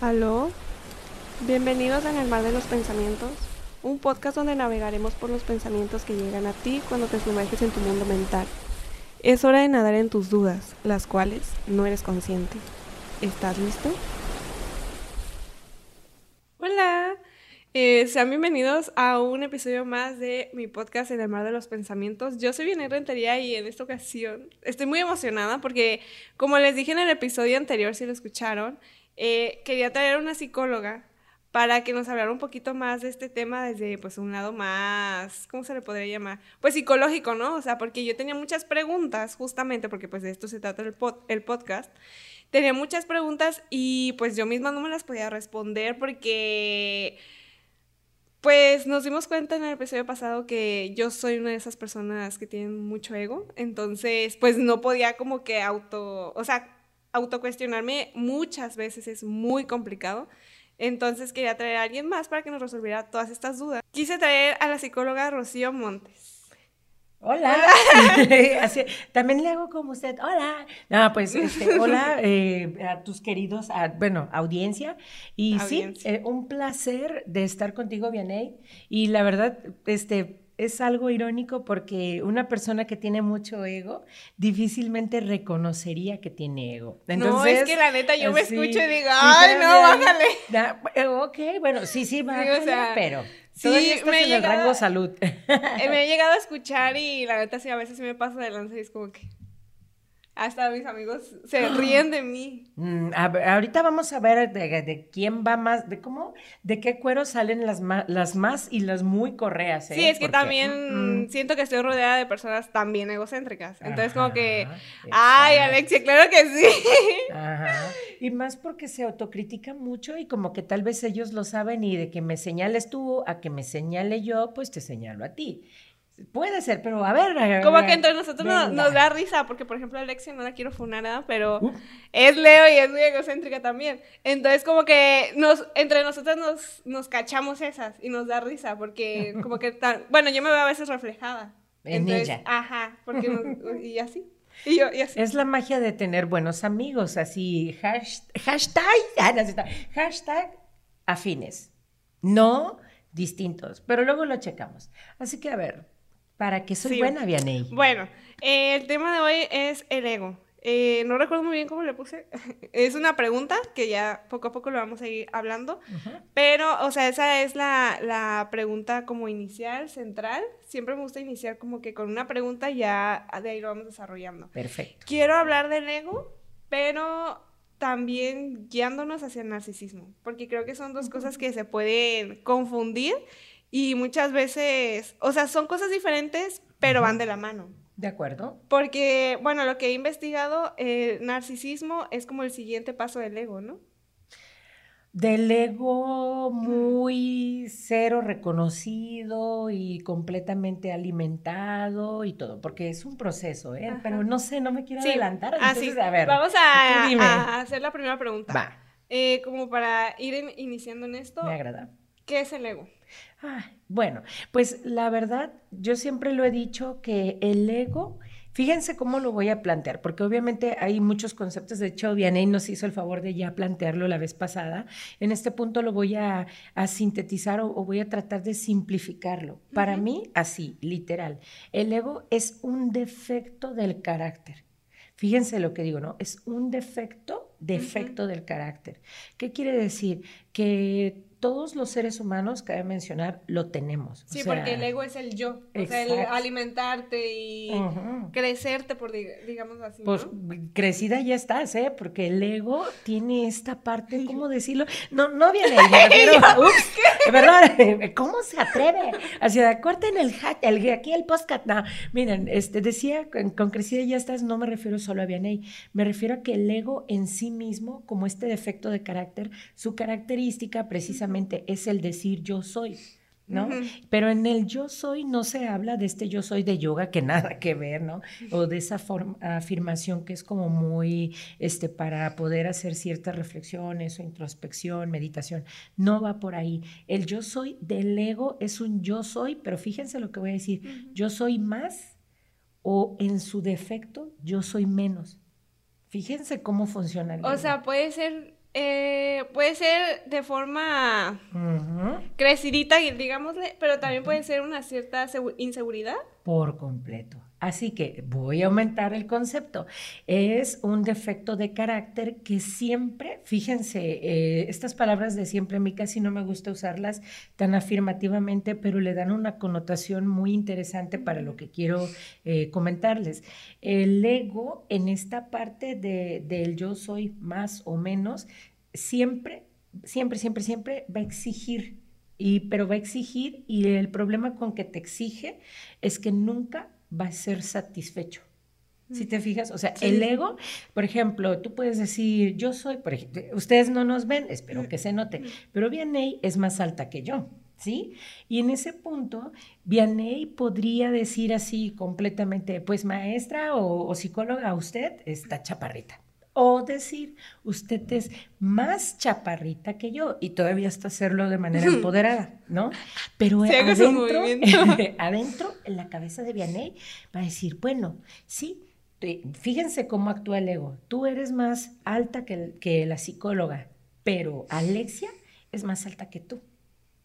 Aló, bienvenidos en el mar de los pensamientos, un podcast donde navegaremos por los pensamientos que llegan a ti cuando te sumerges en tu mundo mental. Es hora de nadar en tus dudas, las cuales no eres consciente. ¿Estás listo? Hola, eh, sean bienvenidos a un episodio más de mi podcast en el mar de los pensamientos. Yo soy Vianey Rentería y en esta ocasión estoy muy emocionada porque, como les dije en el episodio anterior, si lo escucharon, eh, quería traer una psicóloga para que nos hablara un poquito más de este tema desde pues un lado más, ¿cómo se le podría llamar? Pues psicológico, ¿no? O sea, porque yo tenía muchas preguntas, justamente porque pues de esto se trata el, el podcast. Tenía muchas preguntas y pues yo misma no me las podía responder porque pues nos dimos cuenta en el episodio pasado que yo soy una de esas personas que tienen mucho ego, entonces pues no podía como que auto, o sea, autocuestionarme muchas veces es muy complicado. Entonces quería traer a alguien más para que nos resolviera todas estas dudas. Quise traer a la psicóloga Rocío Montes. Hola. también le hago como usted. Hola. No, pues, este, hola eh, a tus queridos, bueno, audiencia. Y sí, eh, un placer de estar contigo, Vianey. Y la verdad, este, es algo irónico porque una persona que tiene mucho ego difícilmente reconocería que tiene ego. no, es que la neta yo me escucho y digo, ay, no, bájale. Eh, ok, bueno, sí, sí, bájale, pero sí, me en el rango salud. me he llegado a escuchar y la neta sí, a veces me pasa de lanza y es como que hasta mis amigos se ríen de mí. Mm, ahorita vamos a ver de, quién va más, de cómo, de qué cuero salen las, las más y las muy correas. ¿eh? Sí, es que también mm, mm. siento que estoy rodeada de personas también egocéntricas. Entonces, como que, ay, Alexia, claro que sí. Ajá. Y más porque se autocritican mucho y como que tal vez ellos lo saben y de que me señales tú a que me señale yo, pues te señalo a ti. Puede ser, pero a ver. Como que entre nosotros nos, da risa, porque por ejemplo Alexia no la quiero funar nada, pero es Leo y es muy egocéntrica también. Entonces como que nos, entre nosotros nos, nos cachamos esas y nos da risa, porque como que tan, bueno, yo me veo a veces reflejada. En ella. Ajá, porque y así. Y yo, y así. Es la magia de tener buenos amigos, así, hashtag, ah, hashtag afines, no distintos, pero luego lo checamos. Así que a ver, para que soy buena, Vianey. Bueno, eh, el tema de hoy es el ego. Eh, no recuerdo muy bien cómo le puse. es una pregunta que ya poco a poco lo vamos a ir hablando. Pero, o sea, esa es la, la, pregunta como inicial, central. Siempre me gusta iniciar como que con una pregunta y ya de ahí lo vamos desarrollando. Perfecto. Quiero hablar del ego, pero también guiándonos hacia el narcisismo, porque creo que son dos cosas que se pueden confundir y muchas veces, o sea, son cosas diferentes, pero van de la mano. De acuerdo. Porque, bueno, lo que he investigado, el narcisismo es como el siguiente paso del ego, ¿no? Del ego muy cero reconocido y completamente alimentado y todo, porque es un proceso, ¿eh? Pero no sé, no me quiero adelantar. Ah, entonces, a ver, Vamos a, hacer la primera pregunta. Va. Eh, como para ir iniciando en esto. Me agrada. ¿Qué es el ego? Bueno, pues la verdad, yo siempre lo he dicho que el ego, fíjense cómo lo voy a plantear, porque obviamente hay muchos conceptos, de hecho, Vianey nos hizo el favor de ya plantearlo la vez pasada. En este punto lo voy a, sintetizar o, voy a tratar de simplificarlo. Para mí, así, literal, el ego es un defecto del carácter. Fíjense lo que digo, ¿no? Es un defecto, defecto del carácter. ¿Qué quiere decir? Que todos los seres humanos, cabe mencionar, lo tenemos. Sí, porque el ego es el yo, o sea, el alimentarte y crecerte, por digamos así. Pues crecida ya estás, ¿eh? Porque el ego tiene esta parte, ¿cómo decirlo? No, no viene pero, ups, ¿verdad? ¿Cómo se atreve? Así, corten el hat, el, aquí el podcast, no. Miren, este, decía, con, crecida ya estás, no me refiero solo a Vianey, me refiero a que el ego en sí mismo, como este defecto de carácter, su característica precisamente es el decir yo soy. ¿no? Pero en el yo soy no se habla de este yo soy de yoga que nada que ver, ¿no? O de esa afirmación que es como muy, este, para poder hacer ciertas reflexiones o introspección, meditación. No va por ahí. El yo soy del ego es un yo soy, pero fíjense lo que voy a decir, yo soy más o en su defecto yo soy menos. Fíjense cómo funciona el O sea, puede ser eh, puede ser de forma Ujú. crecidita, digámosle, pero también puede ser una cierta segu- inseguridad. por completo. Así que voy a aumentar el concepto. Es un defecto de carácter que siempre, fíjense, eh, estas palabras de siempre a mí casi no me gusta usarlas tan afirmativamente, pero le dan una connotación muy interesante para lo que quiero eh, comentarles. El ego en esta parte de, del yo soy más o menos, siempre, siempre, siempre, siempre va a exigir y, pero va a exigir y el problema con que te exige es que nunca va a ser satisfecho. Si te fijas, o sea, Sí. el ego, por ejemplo, tú puedes decir, yo soy, por ejemplo, ustedes no nos ven, espero que se note, pero Vianey es más alta que yo, ¿sí? Y en ese punto, Vianey podría decir así completamente, pues maestra o, o psicóloga, usted está chaparrita. O decir, usted es más chaparrita que yo y todavía hasta hacerlo de manera empoderada, ¿no? Pero adentro, adentro, en la cabeza de Vianey, va a decir, bueno, sí, fíjense cómo actúa el ego. Tú eres más alta que, que la psicóloga, pero Alexia es más alta que tú.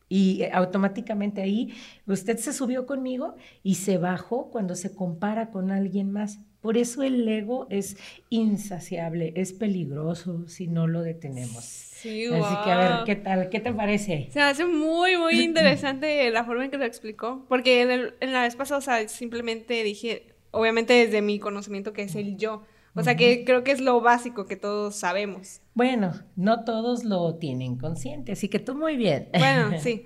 Y eh, automáticamente ahí usted se subió conmigo y se bajó cuando se compara con alguien más. Por eso el ego es insaciable, es peligroso si no lo detenemos. Sí, Así que a ver. ¿qué tal? ¿Qué te parece? Se me hace muy, muy interesante la forma en que lo explicó. Porque en, el- en la vez pasada, o sea, simplemente dije, obviamente desde mi conocimiento que es el yo. O sea, que creo que es lo básico que todos sabemos. Bueno, no todos lo tienen consciente, así que tú muy bien. Bueno, sí.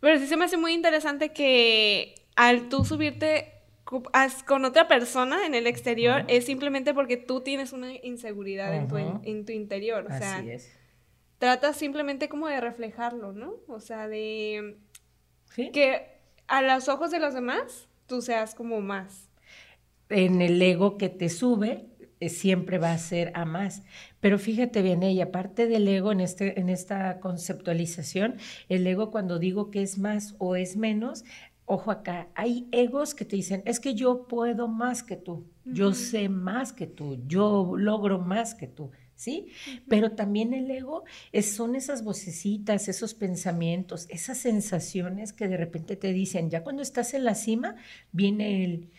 Pero sí se me hace muy interesante que al tú subirte con otra persona en el exterior es simplemente porque tú tienes una inseguridad en tu, en, tu interior. O sea, Así es. tratas simplemente como de reflejarlo, ¿no? O sea, de ¿Sí? que a los ojos de los demás tú seas como más. en el ego que te sube, eh, siempre va a ser a más. Pero fíjate bien, ella, aparte del ego en, este, en esta conceptualización, el ego cuando digo que es más o es menos, ojo acá, hay egos que te dicen, es que yo puedo más que tú, yo sé más que tú, yo logro más que tú. ¿Sí? Pero también el ego es, son esas vocecitas, esos pensamientos, esas sensaciones que de repente te dicen, ya cuando estás en la cima, viene el,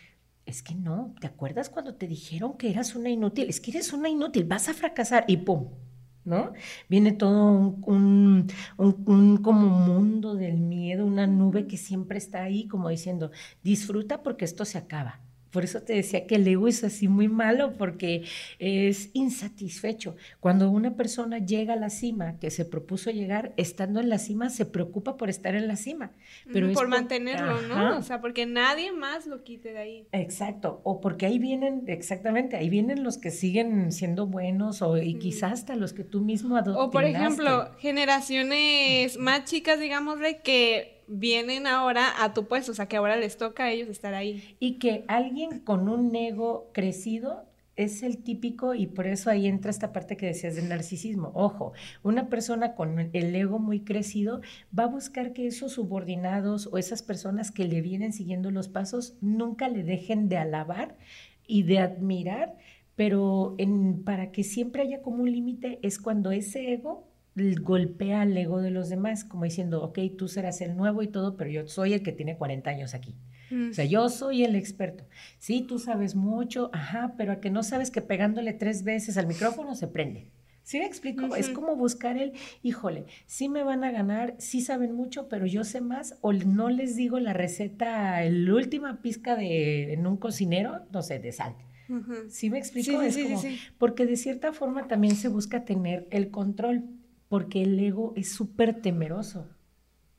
es que no, ¿te acuerdas cuando te dijeron que eras una inútil? Es que eres una inútil, vas a fracasar y ¡pum! ¿No? Viene todo un, un, un- como mundo del miedo, una nube que siempre está ahí como diciendo, disfruta porque esto se acaba. Por eso te decía que el ego es así muy malo porque es insatisfecho. Cuando una persona llega a la cima, que se propuso llegar, estando en la cima, se preocupa por estar en la cima. Pero por mantenerlo. ¿no? O sea, porque nadie más lo quite de ahí. Exacto, o porque ahí vienen, exactamente, ahí vienen los que siguen siendo buenos o y Mm. quizás hasta los que tú mismo adoctrinaste. O por ejemplo, generaciones más chicas, digámosle, que vienen ahora a tu puesto, o sea, que ahora les toca a ellos estar ahí. Y que alguien con un ego crecido es el típico, y por eso ahí entra esta parte que decías del narcisismo. Ojo, una persona con el ego muy crecido va a buscar que esos subordinados o esas personas que le vienen siguiendo los pasos nunca le dejen de alabar y de admirar, pero para que siempre haya como un límite es cuando ese ego golpea al ego de los demás, como diciendo, ok, tú serás el nuevo y todo, pero yo soy el que tiene 40 años aquí. Mm. O sea, yo soy el experto. Sí, tú sabes mucho, ajá, pero a que no sabes que pegándole tres veces al micrófono se prende. ¿Sí me explico? Es Ujú. como buscar el, híjole, sí me van a ganar, sí saben mucho, pero yo sé más, o no les digo la receta, la última pizca de en un cocinero, no sé, de sal. Ujú. ¿Sí me explico? Sí, es sí, sí, como, sí. porque de cierta forma también se busca tener el control, porque el ego es súper temeroso.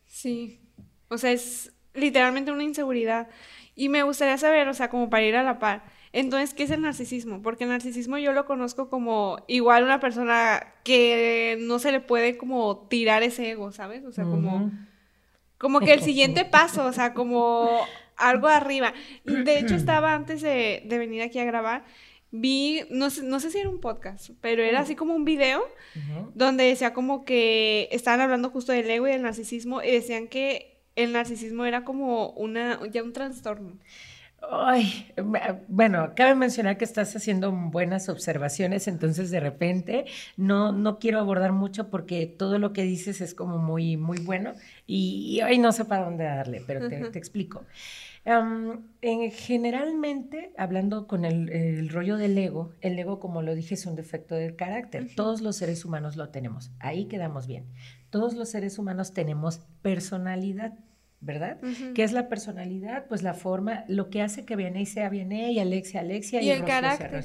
Sí. O sea, es literalmente una inseguridad. Y me gustaría saber, o sea, como para ir a la par. Entonces, ¿qué es el narcisismo? Porque el narcisismo yo lo conozco como igual una persona que no se le puede como tirar ese ego, ¿sabes? O sea, como, como que el siguiente paso, o sea, como algo arriba. De hecho, estaba antes de, de venir aquí a grabar, vi, no sé, no sé si era un podcast, pero era así como un video donde decía como que estaban hablando justo del ego y del narcisismo y decían que el narcisismo era como una ya un trastorno. Ay, bueno, cabe mencionar que estás haciendo buenas observaciones, entonces de repente no, no quiero abordar mucho porque todo lo que dices es como muy, muy bueno y, hoy no sé para dónde darle, pero te, te explico en, generalmente, hablando con el, rollo del ego, el ego, como lo dije, es un defecto del carácter. Todos los seres humanos lo tenemos. Ahí quedamos bien. Todos los seres humanos tenemos personalidad. ¿verdad? ¿Qué es la personalidad? Pues la forma, lo que hace que Viene sea Viene y Alexia Alexia y, el carácter.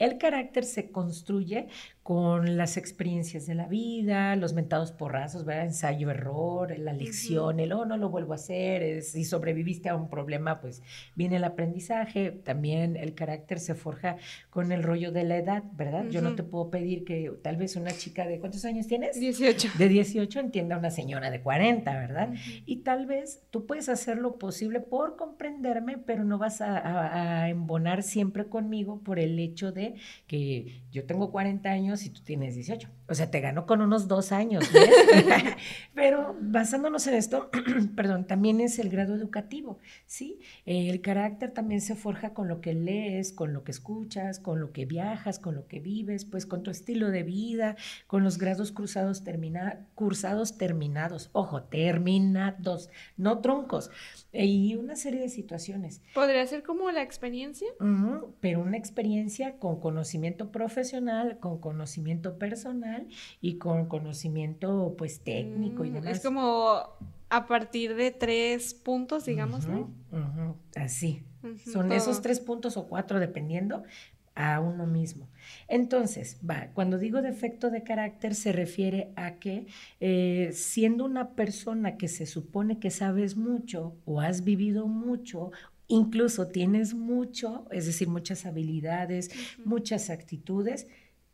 El carácter se construye con las experiencias de la vida, los mentados porrazos, ¿verdad? Ensayo, error, la lección, el, oh, no lo vuelvo a hacer, si sobreviviste a un problema, pues viene el aprendizaje, también el carácter se forja con el rollo de la edad, ¿verdad? Yo no te puedo pedir que tal vez una chica de, ¿cuántos años tienes? 18. De 18 entienda a una señora de 40, ¿verdad? Y tal vez tú puedes hacer lo posible por comprenderme, pero no vas a embonar siempre conmigo por el hecho de que yo tengo 40 años, y tú tienes 18. O sea, te ganó con unos dos años. Pero basándonos en esto, perdón, también es el grado educativo, ¿sí? el carácter también se forja con lo que lees, con lo que escuchas, con lo que viajas, con lo que vives, pues con tu estilo de vida, con los grados cruzados termina, cursados terminados. Ojo, terminados, no troncos. Y una serie de situaciones. ¿Podría ser como la experiencia? pero una experiencia con conocimiento profesional, con conocimiento personal y con conocimiento pues técnico y mm, demás. Es como a partir de tres puntos, digamos, ¿no? Así. Son esos tres puntos o cuatro, dependiendo, a uno mismo. Entonces, va, cuando digo defecto de carácter se refiere a que eh, siendo una persona que se supone que sabes mucho o has vivido mucho incluso tienes mucho, es decir, muchas habilidades, muchas actitudes,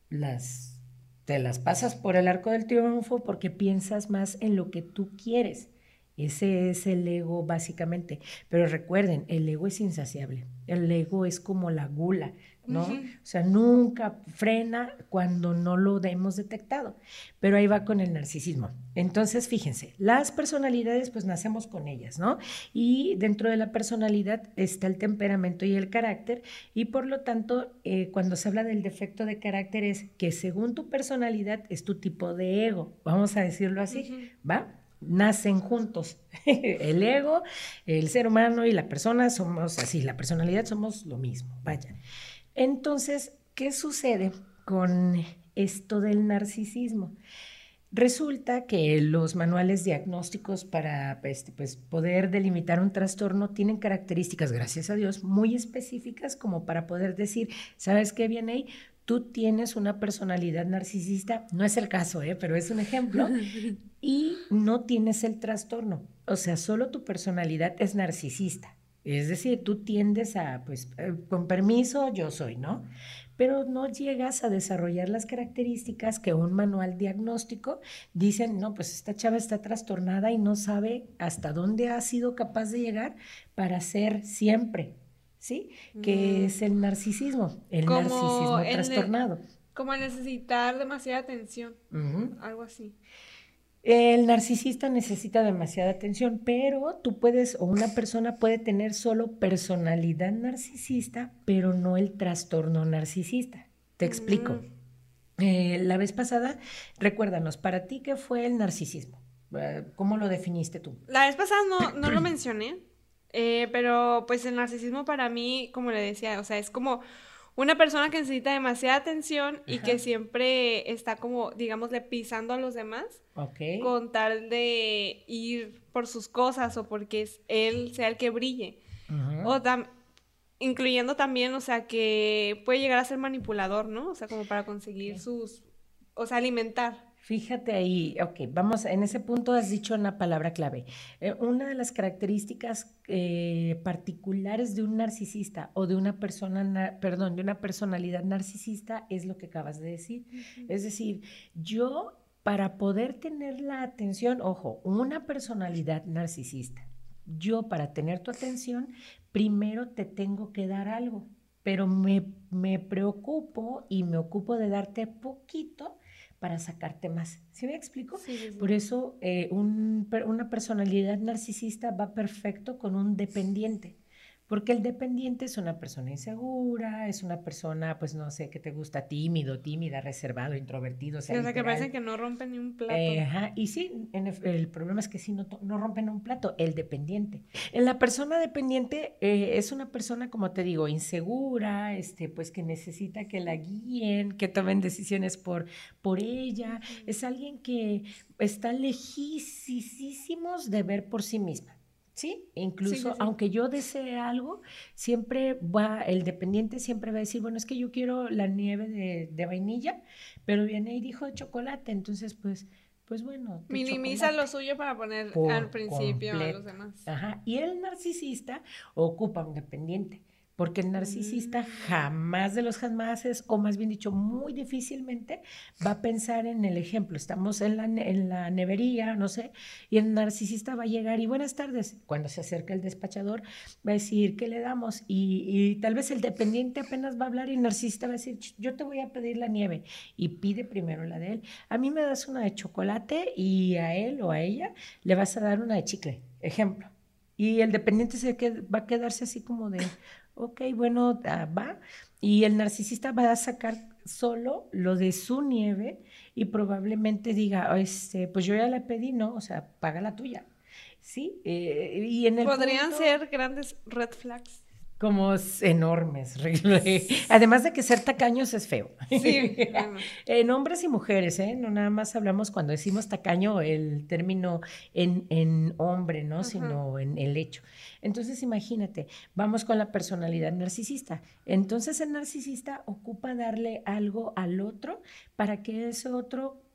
las te las pasas por el arco del triunfo porque piensas más en lo que tú quieres. Ese es el ego básicamente. Pero recuerden, el ego es insaciable. El ego es como la gula. ¿no? O sea, nunca frena cuando no lo hemos detectado, pero ahí va con el narcisismo. Entonces, fíjense, las personalidades, pues nacemos con ellas, ¿no? Y dentro de la personalidad está el temperamento y el carácter, y por lo tanto, eh, cuando se habla del defecto de carácter es que según tu personalidad es tu tipo de ego, vamos a decirlo así, ¿va? Nacen juntos. el ego, el ser humano y la persona somos así, la personalidad somos lo mismo, vaya. Entonces, ¿qué sucede con esto del narcisismo? Resulta que los manuales diagnósticos para este, pues, poder delimitar un trastorno tienen características, gracias a Dios, muy específicas como para poder decir, ¿sabes qué viene ahí? Tú tienes una personalidad narcisista, no es el caso, ¿eh? pero es un ejemplo, y no tienes el trastorno. O sea, solo tu personalidad es narcisista. Es decir, tú tiendes a, pues, eh, con permiso, yo soy, ¿no? Pero no llegas a desarrollar las características que un manual diagnóstico dicen, no, pues esta chava está trastornada y no sabe hasta dónde ha sido capaz de llegar para ser siempre, ¿sí? Que mm. es el narcisismo, el narcisismo trastornado. como necesitar demasiada atención, algo así. El narcisista necesita demasiada atención, pero tú puedes, o una persona puede tener solo personalidad narcisista, pero no el trastorno narcisista. Te explico. Mm. Eh, la vez pasada, recuérdanos, para ti, ¿qué fue el narcisismo? Eh, ¿Cómo lo definiste tú? La vez pasada no, no lo mencioné, eh, pero pues el narcisismo para mí, como le decía, o sea, es como una persona que necesita demasiada atención y que siempre está como, digámosle, pisando a los demás. Con tal de ir por sus cosas o porque él sea el que brille. O incluyendo también, o sea, que puede llegar a ser manipulador, ¿no? O sea, como para conseguir sus, o sea, alimentar. Fíjate ahí, ok, vamos, en ese punto has dicho una palabra clave. Eh, una de las características eh, particulares de un narcisista o de una persona, perdón, de una personalidad narcisista es lo que acabas de decir. Es decir, yo para poder tener la atención, ojo, una personalidad narcisista, yo para tener tu atención, primero te tengo que dar algo, pero me, me preocupo y me ocupo de darte poquito para sacarte más. ¿Sí me explico? Por eso eh, una personalidad narcisista va perfecto con un dependiente, Porque el dependiente es una persona insegura, es una persona, pues no sé, que te gusta tímido, tímida, reservado, introvertido. O sea, o sea que parece que no rompen ni un plato. Eh, ajá, y sí, el problema es que sí, no, no rompen un plato, el dependiente. En la persona dependiente eh, es una persona, como te digo, insegura, este, pues que necesita que la guíen, que tomen decisiones por, por ella. Es alguien que está lejísimos de ver por sí misma. ¿Sí? Incluso, aunque yo desee algo, siempre va, el dependiente siempre va a decir, bueno, es que yo quiero la nieve de, vainilla, pero viene y dijo chocolate, entonces pues... Pues bueno. Minimiza lo suyo para poner al principio a los demás. Ajá. Y el narcisista ocupa un dependiente porque el narcisista mm. jamás de los jamases, o más bien dicho, muy difícilmente va a pensar en el ejemplo. Estamos en la, en la nevería, no sé, y el narcisista va a llegar y buenas tardes. Cuando se acerca el despachador, va a decir, ¿qué le damos? Y, tal vez el dependiente apenas va a hablar y el narcisista va a decir, yo te voy a pedir la nieve. Y pide primero la de él. A mí me das una de chocolate y a él o a ella le vas a dar una de chicle, ejemplo. Y el dependiente se va a quedarse así como de ok, bueno, ah, va. Y el narcisista va a sacar solo lo de su nieve y probablemente diga, este, pues yo ya la pedí, ¿no? O sea, paga la tuya. ¿Sí? Eh, y en el Podrían ser grandes red flags como enormes. Además de que ser tacaños es feo. Sí, en hombres y mujeres, ¿eh? No nada más hablamos cuando decimos tacaño el término en, en hombre, ¿no? Sino en el hecho. Entonces, imagínate, vamos con la personalidad narcisista. Entonces, el narcisista ocupa darle algo al otro para que ese otro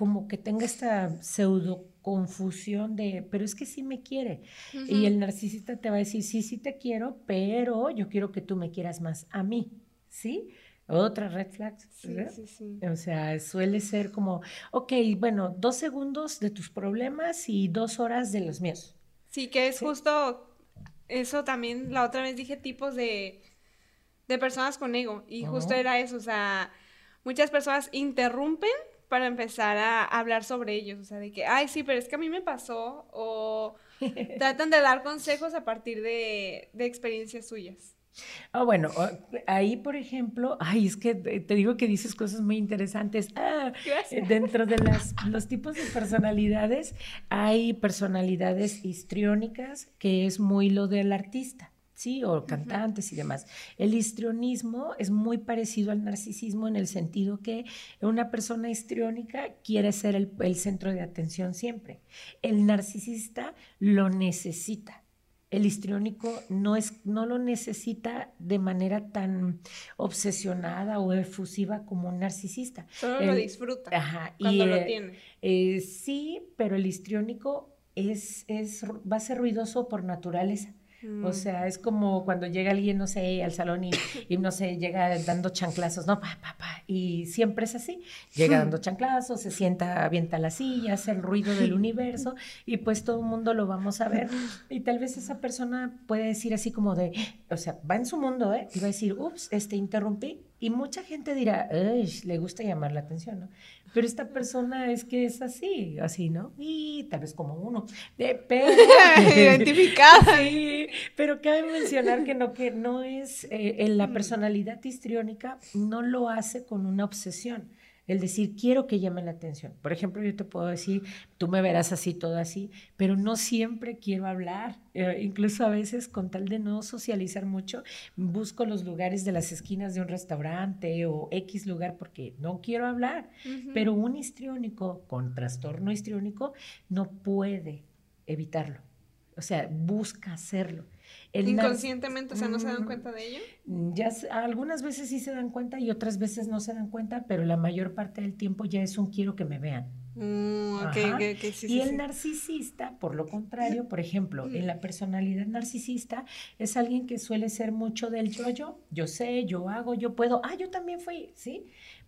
como que tenga esta pseudo confusión de, pero es que sí me quiere. Y el narcisista te va a decir, sí, sí te quiero, pero yo quiero que tú me quieras más a mí, ¿sí? Otra red flag. Sí, sí, sí. O sea, suele ser como, ok, bueno, dos segundos de tus problemas y dos horas de los míos. Sí, que es justo eso también, la otra vez dije tipos de, de personas con ego y justo era eso, o sea, muchas personas interrumpen para empezar a hablar sobre ellos, o sea, de que, ay, sí, pero es que a mí me pasó, o tratan de dar consejos a partir de, experiencias suyas. Ah, bueno, ahí por ejemplo, ay, es que te digo que dices cosas muy interesantes. Ah, dentro de las, los tipos de personalidades, hay personalidades histriónicas, que es muy lo del artista. ¿Sí? O cantantes y demás. El histrionismo es muy parecido al narcisismo en el sentido que una persona histriónica quiere ser el, centro de atención siempre. El narcisista lo necesita. El histriónico no, es, no lo necesita de manera tan obsesionada o efusiva como un narcisista. Solo lo disfruta cuando lo eh, tiene. Eh, sí, pero el histriónico es, es, va a ser ruidoso por naturaleza. O mm. sea, es como cuando llega alguien, no sé, al salón y, no sé, llega dando chanclazos, ¿no? Pa, pa, pa. Y siempre es así. Llega dando chanclazos, se sienta, avienta la silla, hace el ruido del universo y pues todo el mundo lo vamos a ver. Y tal vez esa persona puede decir así como de, o sea, va en su mundo, ¿eh? Y va a decir, ups, este, interrumpí. Y mucha gente dirá, le gusta llamar la atención, ¿no? Pero esta persona es que es así, así, ¿no? Y tal vez como uno. pero, Identificada. sí, pero cabe mencionar que no, que no es, eh, en la personalidad histriónica no lo hace con una obsesión el decir, quiero que llame la atención. Por ejemplo, yo te puedo decir, tú me verás así, todo así, pero no siempre quiero hablar. Eh, incluso a veces, con tal de no socializar mucho, busco los lugares de las esquinas de un restaurante o X lugar porque no quiero hablar. Pero un histriónico con trastorno histriónico no puede evitarlo. O sea, busca hacerlo. Inconscientemente, o sea, ¿no se dan mm, cuenta de ello? Ya algunas veces sí se dan cuenta y otras veces no se dan cuenta, pero la mayor parte del tiempo ya es un quiero que me vean. Mm, y el narcisista, por lo contrario, por ejemplo, en la personalidad narcisista es alguien que suele ser mucho del yo, yo, yo sé, yo hago, yo puedo, ah, yo también fui, ¿sí?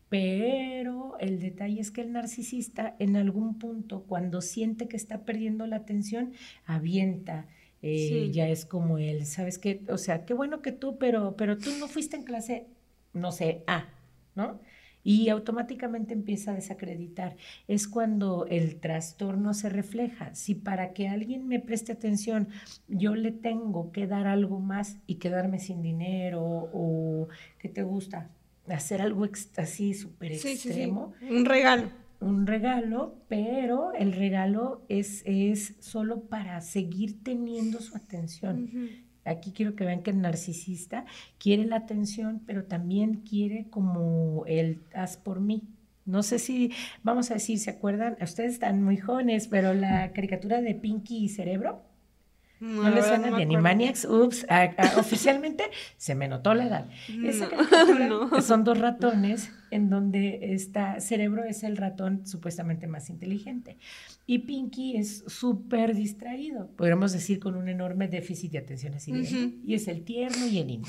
Pero el detalle es que el narcisista en algún punto, cuando siente que está perdiendo la atención, avienta, eh, ya es como él, ¿sabes qué? O sea, qué bueno que tú, pero, pero tú no fuiste en clase, no sé, A, ¿no? y automáticamente empieza a desacreditar. Es cuando el trastorno se refleja. Si para que alguien me preste atención yo le tengo que dar algo más y quedarme sin dinero o ¿qué te gusta? Hacer algo así súper extremo. Un regalo. Un regalo, pero el regalo es, es solo para seguir teniendo su atención. Aquí quiero que vean que el narcisista quiere la atención, pero también quiere como el haz por mí. No sé si, vamos a decir, ¿se acuerdan? Ustedes están muy jóvenes, pero la caricatura de Pinky y Cerebro. No, le suena de Animaniacs. Ups, oficialmente se me notó la edad. Esa caricatura son dos ratones en donde está cerebro es el ratón supuestamente más inteligente y Pinky es súper distraído, podríamos decir con un enorme déficit de atención así y es el tierno y el lindo.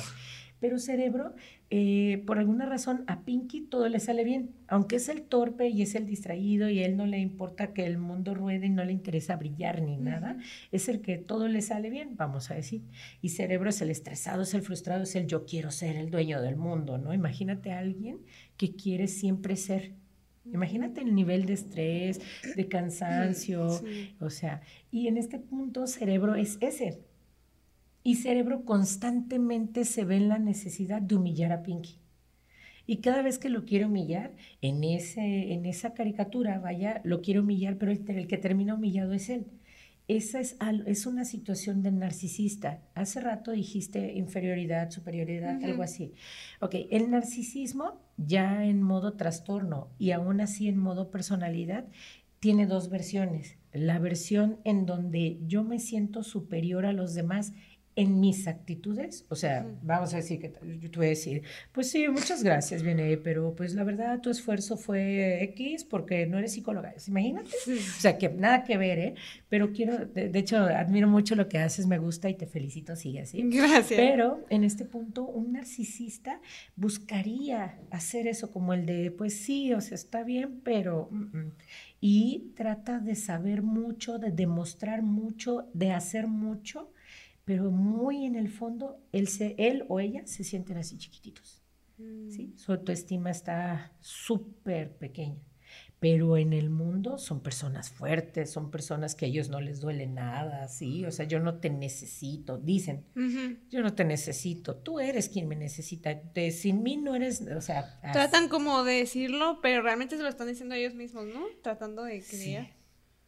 Pero cerebro, eh, por alguna razón, a Pinky todo le sale bien, aunque es el torpe y es el distraído y a él no le importa que el mundo ruede y no le interesa brillar ni nada, es el que todo le sale bien, vamos a decir. Y cerebro es el estresado, es el frustrado, es el yo quiero ser el dueño del mundo, ¿no? Imagínate a alguien que quiere siempre ser. Imagínate el nivel de estrés, de cansancio, o sea, y en este punto cerebro es ese, y cerebro constantemente se ve en la necesidad de humillar a Pinky. Y cada vez que lo quiere humillar, en, ese, en esa caricatura, vaya, lo quiere humillar, pero el, el que termina humillado es él. Esa es, es una situación de narcisista. Hace rato dijiste inferioridad, superioridad, algo así. Ok, el narcisismo ya en modo trastorno y aún así en modo personalidad tiene dos versiones. La versión en donde yo me siento superior a los demás en mis actitudes, o sea, vamos a decir que yo te voy a decir, pues sí, muchas gracias, viene, pero pues la verdad tu esfuerzo fue X porque no eres psicóloga, imagínate, o sea, que nada que ver, ¿eh? Pero quiero, de, hecho, admiro mucho lo que haces, me gusta y te felicito, sigue así. Gracias. Pero en este punto, un narcisista buscaría hacer eso como el de, pues sí, o sea, está bien, pero... Mm, mm". y trata de saber mucho, de demostrar mucho, de hacer mucho pero muy en el fondo él, se, él o ella se sienten así chiquititos. ¿sí? Mm. Su autoestima está súper pequeña. Pero en el mundo son personas fuertes, son personas que a ellos no les duele nada, ¿sí? O sea, yo no te necesito, dicen, yo no te necesito, tú eres quien me necesita, sin mí no eres, o sea... Tratan como de decirlo, pero realmente se lo están diciendo ellos mismos, ¿no? Tratando de creer.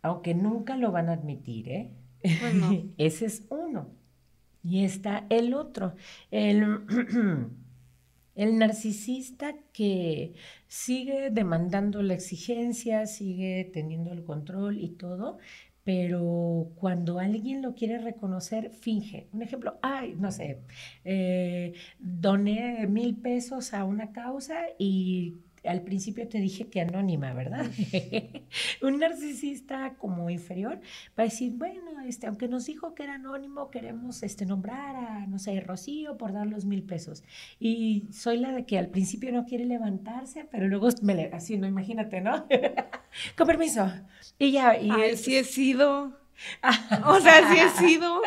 Aunque nunca lo van a admitir, ¿eh? Pues Ese es uno. Y está el otro, el, el narcisista que sigue demandando la exigencia, sigue teniendo el control y todo, pero cuando alguien lo quiere reconocer, finge. Un ejemplo, ay, no sé, eh, doné mil pesos a una causa y al principio te dije que anónima, ¿verdad? un narcisista como inferior va a decir, bueno, este, aunque nos dijo que era anónimo, queremos este, nombrar a, no sé, Rocío por dar los mil pesos. Y soy la de que al principio no quiere levantarse, pero luego me le, así, no, imagínate, ¿no? Con permiso. Y ya. Y Ay, sí he sido. o sea, sí he sido.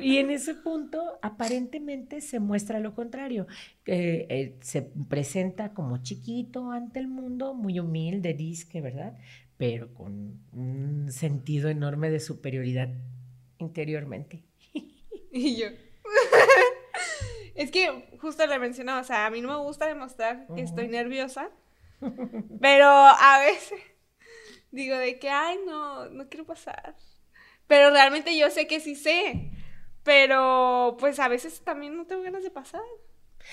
Y en ese punto, aparentemente se muestra lo contrario. eh, se presenta como chiquito ante el mundo, muy humilde, disque, ¿verdad? Pero con un sentido enorme de superioridad interiormente. y yo. es que justo le mencionaba, o sea, a mí no me gusta demostrar que estoy nerviosa, pero a veces digo de que, ay, no, no quiero pasar. Pero realmente yo sé que sí sé. Pero pues a veces también no tengo ganas de pasar.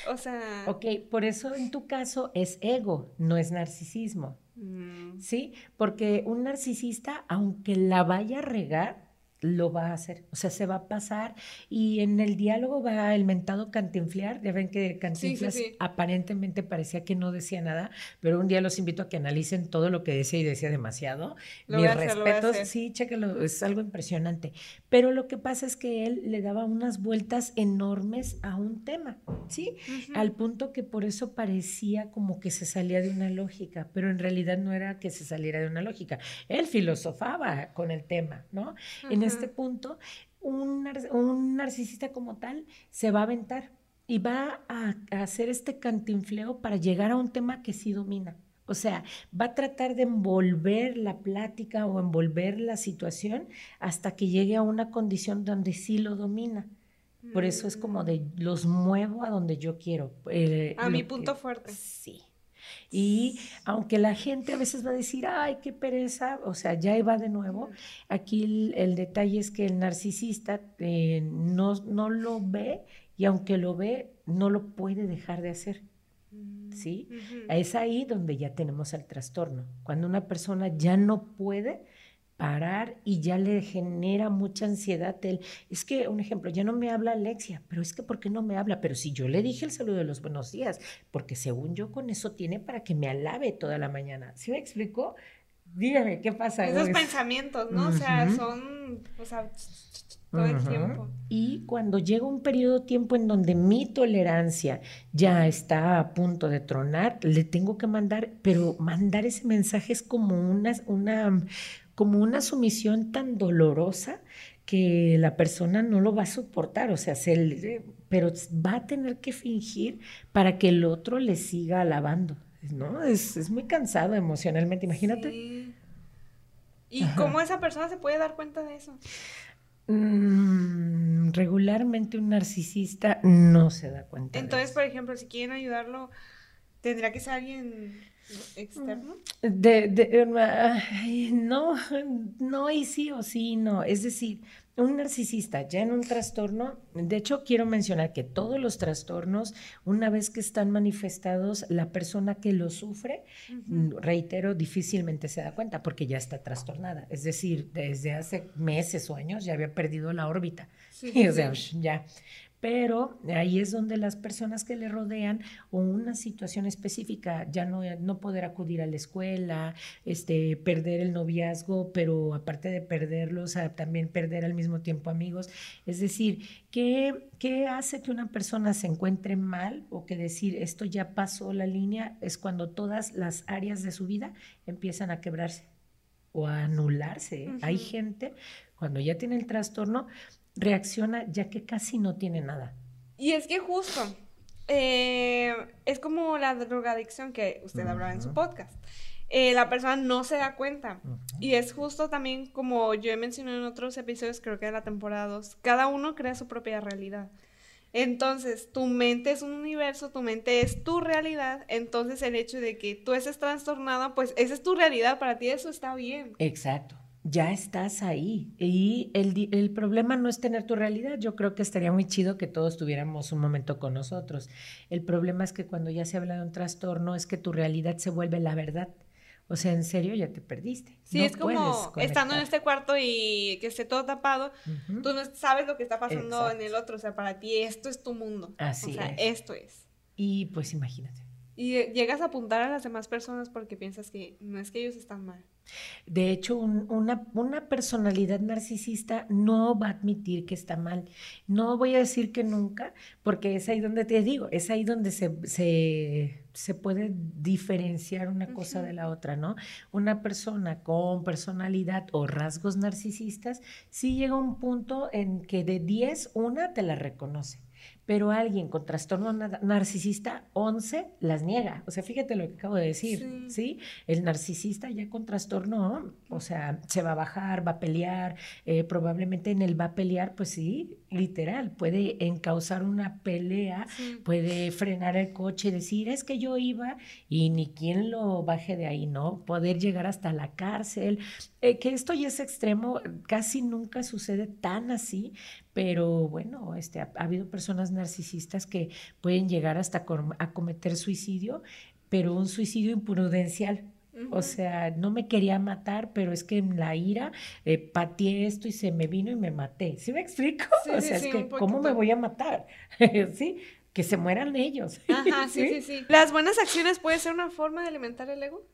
O sea. Ok, por eso en tu caso es ego, no es narcisismo. Mm. ¿Sí? Porque un narcisista, aunque la vaya a regar, lo va a hacer, o sea, se va a pasar y en el diálogo va el mentado cantinflear, ya ven que Cantinflas aparentemente parecía que no decía nada, pero un día los invito a que analicen todo lo que decía y decía demasiado. Mis respetos, sí, chéquelo, es algo impresionante. Pero lo que pasa es que él le daba unas vueltas enormes a un tema, ¿sí? Al punto que por eso parecía como que se salía de una lógica, pero en realidad no era que se saliera de una lógica. Él filosofaba con el tema, ¿no? En este punto, un, narcisista como tal se va a aventar y va a, hacer este cantinfleo para llegar a un tema que sí domina. O sea, va a tratar de envolver la plática o envolver la situación hasta que llegue a una condición donde sí lo domina. Por eso es como de los muevo a donde yo quiero. Eh, a mi punto fuerte. Sí. Y aunque la gente a veces va a decir, ay, qué pereza, o sea, ya va de nuevo, aquí el, detalle es que el narcisista eh, no, no lo ve y aunque lo ve, no lo puede dejar de hacer. Mm, ¿Sí? Es ahí donde ya tenemos el trastorno. Cuando una persona ya no puede parar y ya le genera mucha ansiedad. Él, es que, un ejemplo, ya no me habla Alexia, pero es que ¿por qué no me habla? Pero si yo le dije el saludo de los buenos días, porque según yo con eso tiene para que me alabe toda la mañana. ¿Sí me explico? Dígame, ¿qué pasa? Esos pensamientos, ¿no? O sea, son, o sea, todo el tiempo. Y cuando llega un periodo de tiempo en donde mi tolerancia ya está a punto de tronar, le tengo que mandar, pero mandar ese mensaje es como una, una, como una sumisión tan dolorosa que la persona no lo va a soportar, o sea, se pero va a tener que fingir para que el otro le siga alabando, ¿no? Es, es muy cansado emocionalmente, imagínate. ¿Y cómo esa persona se puede dar cuenta de eso? Mm, regularmente un narcisista no se da cuenta. Entonces, por ejemplo, si quieren ayudarlo, ¿tendría que ser alguien externo? De, no, no, y sí o sí, no. Es decir, un narcisista ya en un trastorno, de hecho quiero mencionar que todos los trastornos, una vez que están manifestados, la persona que lo sufre, reitero, difícilmente se da cuenta porque ya está trastornada. Es decir, desde hace meses o años ya había perdido la órbita. Sí, o sea, ya pero ahí es donde las personas que le rodean o una situación específica, ya no, no poder acudir a la escuela, este, perder el noviazgo, pero aparte de perderlos, también perder al mismo tiempo amigos. Es decir, ¿qué, ¿qué hace que una persona se encuentre mal o que decir esto ya pasó la línea? Es cuando todas las áreas de su vida empiezan a quebrarse o a anularse. Hay gente, cuando ya tiene el trastorno, reacciona ya que casi no tiene nada. Y es que justo, eh, es como la drogadicción que usted hablaba en su podcast. Eh, la persona no se da cuenta. Y es justo también como yo he mencionado en otros episodios, creo que de la temporada 2, cada uno crea su propia realidad. Entonces, tu mente es un universo, tu mente es tu realidad. Entonces, el hecho de que tú estés trastornada, pues esa es tu realidad, para ti eso está bien. Exacto ya estás ahí. Y el, problema no es tener tu realidad. Yo creo que estaría muy chido que todos tuviéramos un momento con nosotros. El problema es que cuando ya se habla de un trastorno es que tu realidad se vuelve la verdad. O sea, en serio ya te perdiste. Sí, es como estando en este cuarto y que esté todo tapado, tú no sabes lo que está pasando en el otro. O sea, para ti esto es tu mundo. Así o sea, esto es. Y pues imagínate. Y llegas a apuntar a las demás personas porque piensas que no es que ellos están mal. De hecho, una, una, personalidad narcisista no va a admitir que está mal. No voy a decir que nunca, porque es ahí donde te digo, es ahí donde se, se, se puede diferenciar una cosa de la otra, ¿no? Una persona con personalidad o rasgos narcisistas, sí llega a un punto en que de 10, una te la reconoce pero alguien con trastorno narcisista, 11 las niega. O sea, fíjate lo que acabo de decir, sí. El narcisista ya con trastorno, o sea, se va a bajar, va a pelear, eh, probablemente en el va a pelear, pues sí, literal, puede encauzar una pelea, puede frenar el coche decir, es que yo iba y ni quien lo baje de ahí, ¿no? Poder llegar hasta la cárcel. Eh, que esto ya es extremo, casi nunca sucede tan así, pero bueno, este, ha, habido personas narcisistas que pueden llegar hasta a cometer suicidio, pero un suicidio imprudencial. O sea, no me quería matar, pero es que en la ira eh, pateé esto y se me vino y me maté. ¿Sí me explico? o sea, es que, ¿cómo me voy a matar? ¿Sí? Que se mueran ellos. Ajá, sí, sí, sí. ¿Las buenas acciones pueden ser una forma de alimentar el ego?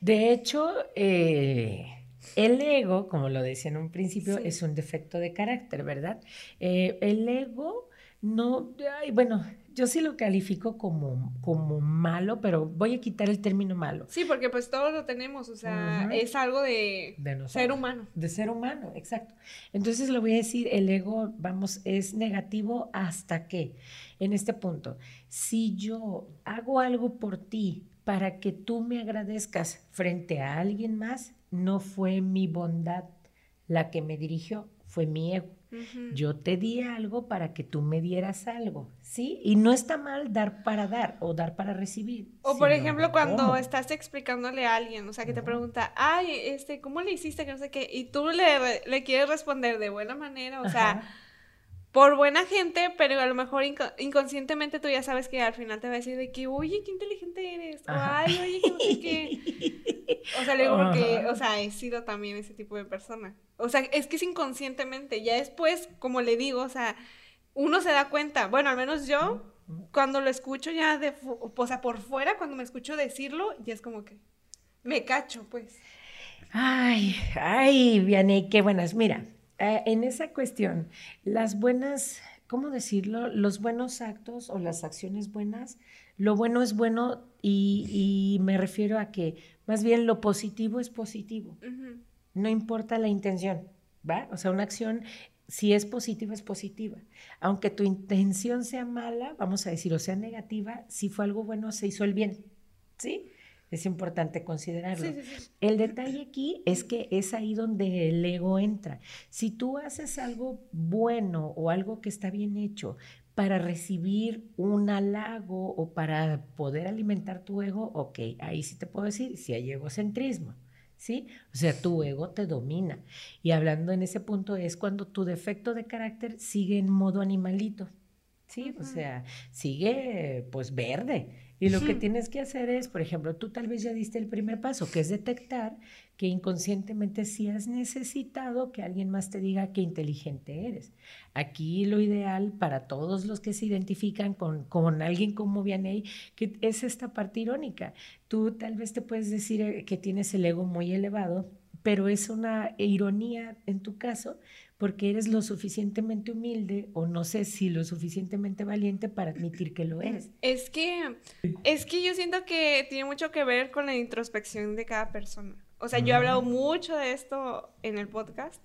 De hecho, eh, el ego, como lo decía en un principio, es un defecto de carácter, ¿verdad? Eh, el ego no, bueno, yo sí lo califico como, como malo, pero voy a quitar el término malo. Sí, porque pues todos lo tenemos, o sea, es algo de, ser humano. De ser humano, exacto. Entonces lo voy a decir, el ego, vamos, es negativo hasta que, en este punto, si yo hago algo por ti para que tú me agradezcas frente a alguien más, no fue mi bondad la que me dirigió, fue mi ego. Yo te di algo para que tú me dieras algo, ¿sí? Y no está mal dar para dar o dar para recibir. O por ejemplo, cuando estás explicándole a alguien, o sea, que te pregunta, ay, este, ¿cómo le hiciste? Que no sé qué, y tú le, le quieres responder de buena manera, o sea, por buena gente, pero a lo mejor inconscientemente tú ya sabes que al final te va a decir de que, oye, qué inteligente eres, o ay, oye, que no sé qué. O sea, le digo porque, o sea, he sido también ese tipo de persona. O sea, es que es inconscientemente. Ya después, como le digo, o sea, uno se da cuenta. Bueno, al menos yo, cuando lo escucho ya de, o sea, por fuera, cuando me escucho decirlo, ya es como que me cacho, pues. Ay, ay, Vianney, qué buenas. Mira, eh, en esa cuestión, las buenas, ¿cómo decirlo? Los buenos actos o las acciones buenas, lo bueno es bueno y, me refiero a que más bien lo positivo es positivo no importa la intención, ¿va? O sea, una acción, si es positiva, es positiva. Aunque tu intención sea mala, vamos a decir, o sea negativa, si fue algo bueno, se hizo el bien, ¿sí? Es importante considerarlo. El detalle aquí es que es ahí donde el ego entra. Si tú haces algo bueno o algo que está bien hecho para recibir un halago o para poder alimentar tu ego, ok, ahí sí te puedo decir si hay egocentrismo. ¿sí? O sea, tu ego te domina. Y hablando en ese punto es cuando tu defecto de carácter sigue en modo animalito, ¿sí? O sea, sigue pues verde y lo que tienes que hacer es, por ejemplo, tú tal vez ya diste el primer paso, que es detectar que inconscientemente sí has necesitado que alguien más te diga qué inteligente eres. Aquí lo ideal para todos los que se identifican con, con alguien como Vianey, que es esta parte irónica. Tú tal vez te puedes decir eh, que tienes el ego muy elevado, pero es una ironía en tu caso porque eres lo suficientemente humilde o no sé si lo suficientemente valiente para admitir que lo eres. Es que, es que yo siento que tiene mucho que ver con la introspección de cada persona. O sea, yo he hablado mucho de esto en el podcast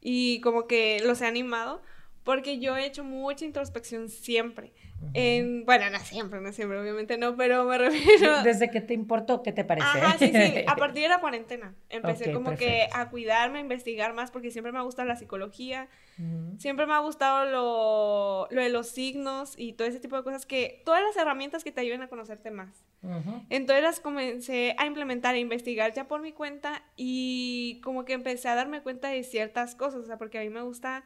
y como que los he animado porque yo he hecho mucha introspección siempre bueno, no siempre, no siempre, obviamente no, pero me refiero... ¿Desde que te importó? ¿Qué te parece? Ajá, sí, sí, a partir de la cuarentena. Empecé como que a cuidarme, a investigar más, porque siempre me ha gustado la psicología, siempre me ha gustado lo, lo, de los signos y todo ese tipo de cosas que, todas las herramientas que te ayuden a conocerte más. Entonces las comencé a implementar, a investigar ya por mi cuenta y como que empecé a darme cuenta de ciertas cosas, o sea, porque a mí me gusta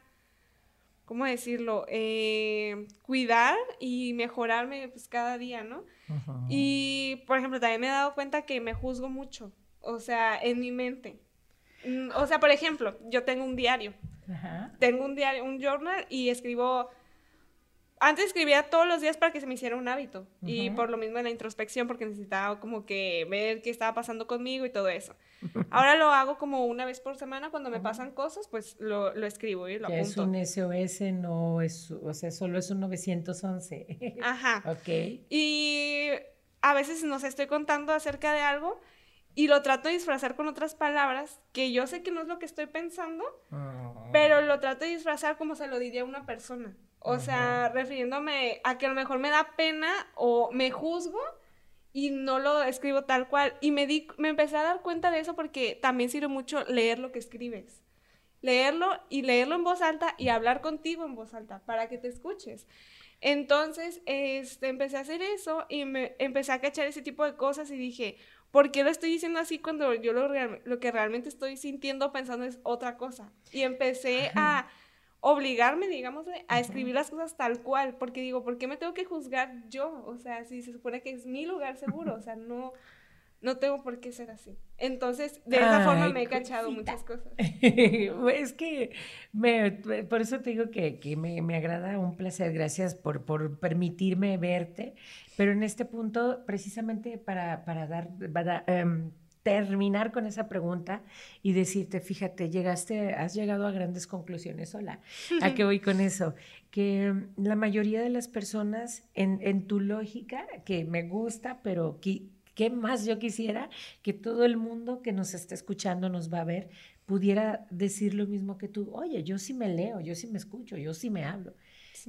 ¿cómo decirlo? Eh, cuidar y mejorarme pues cada día, ¿no? Y, por ejemplo, también me he dado cuenta que me juzgo mucho, o sea, en mi mente. Mm, o sea, por ejemplo, yo tengo un diario. Tengo un diario, un journal y escribo antes escribía todos los días para que se me hiciera un hábito y por lo mismo en la introspección porque necesitaba como que ver qué estaba pasando conmigo y todo eso. Ahora lo hago como una vez por semana cuando me pasan cosas, pues lo, lo escribo y lo apunto. Es un SOS, no es, o sea, solo es un 911. Ajá. ok. Y a veces nos estoy contando acerca de algo y lo trato de disfrazar con otras palabras que yo sé que no es lo que estoy pensando, ah. pero lo trato de disfrazar como se lo diría a una persona. O sea, refiriéndome a que a lo mejor me da pena o me juzgo y no lo escribo tal cual. Y me, di, me empecé a dar cuenta de eso porque también sirve mucho leer lo que escribes. Leerlo y leerlo en voz alta y hablar contigo en voz alta para que te escuches. Entonces, este, empecé a hacer eso y me empecé a cachar ese tipo de cosas y dije, ¿por qué lo estoy diciendo así cuando yo lo, lo que realmente estoy sintiendo, pensando es otra cosa? Y empecé a obligarme, digamos, a escribir las cosas tal cual, porque digo, ¿por qué me tengo que juzgar yo? O sea, si se supone que es mi lugar seguro, o sea, no, no tengo por qué ser así. Entonces, de esa forma me he cachado muchas cosas. es que me, por eso te digo que, me, me, agrada un placer, gracias por, por, permitirme verte, pero en este punto, precisamente para, para dar, para, em, terminar con esa pregunta y decirte, fíjate, llegaste, has llegado a grandes conclusiones sola. ¿A qué voy con eso? Que mm, la mayoría de las personas en, en tu lógica, que me gusta, pero ¿qué más yo quisiera que todo el mundo que nos está escuchando, nos va a ver, pudiera decir lo mismo que tú? Oye, yo sí me leo, yo sí me escucho, yo sí me hablo.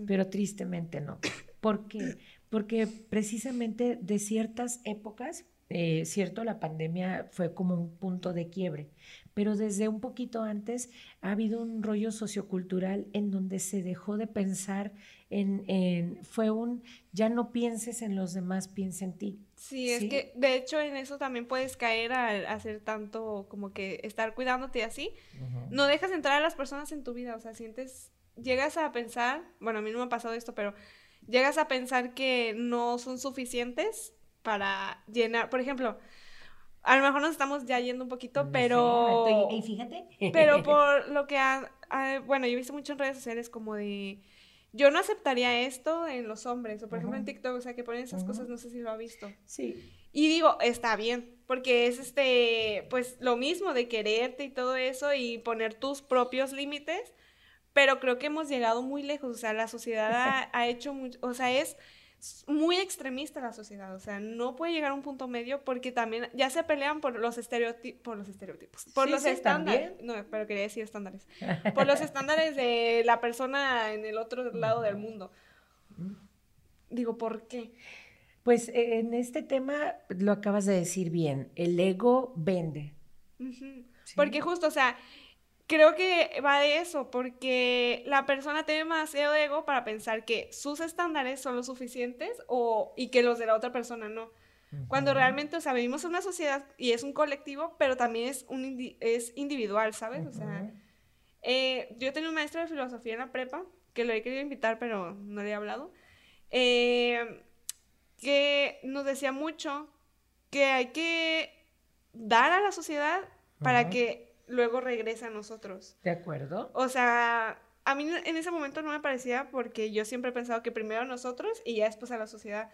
Pero tristemente no. ¿Por qué? Porque precisamente de ciertas épocas eh, cierto, la pandemia fue como un punto de quiebre, pero desde un poquito antes ha habido un rollo sociocultural en donde se dejó de pensar en, fue un, ya no pienses en los demás, piensa en ti. Sí, es que de hecho en eso también puedes caer al hacer tanto como que estar cuidándote así. No dejas entrar a las personas en tu vida, o sea, sientes, llegas a pensar, bueno, a mí no me ha pasado esto, pero llegas a pensar que no son suficientes para llenar, por ejemplo, a lo mejor nos estamos ya yendo un poquito, pero... y fíjate. Pero por lo que... bueno, yo he visto mucho en redes sociales como de... Yo no aceptaría esto en los hombres, o por ejemplo en TikTok, o sea, que ponen esas cosas, no sé si lo ha visto. Sí. Y digo, está bien, porque es este, pues lo mismo de quererte y todo eso y poner tus propios límites, pero creo que hemos llegado muy lejos, o sea, la sociedad ha, ha hecho mucho, o sea, es muy extremista la sociedad, o sea, no puede llegar a un punto medio porque también ya se pelean por los estereotipos, por los estereotipos, por los estándares, no, pero quería decir estándares, por los estándares de la persona en el otro lado del mundo. Digo, ¿por qué? Pues eh, en este tema lo acabas de decir bien, el ego vende. Porque justo, o sea, creo que va de eso, porque la persona tiene demasiado ego para pensar que sus estándares son los suficientes o, y que los de la otra persona no. Cuando realmente, o sea, vivimos en una sociedad y es un colectivo, pero también es, un es individual, ¿sabes? O sea, eh, yo tenía un maestro de filosofía en la prepa, que lo he querido invitar, pero no le he hablado, eh, que nos decía mucho que hay que dar a la sociedad para que luego regresa a nosotros. ¿De acuerdo? O sea, a mí en ese momento no me parecía porque yo siempre he pensado que primero a nosotros y ya después a la sociedad.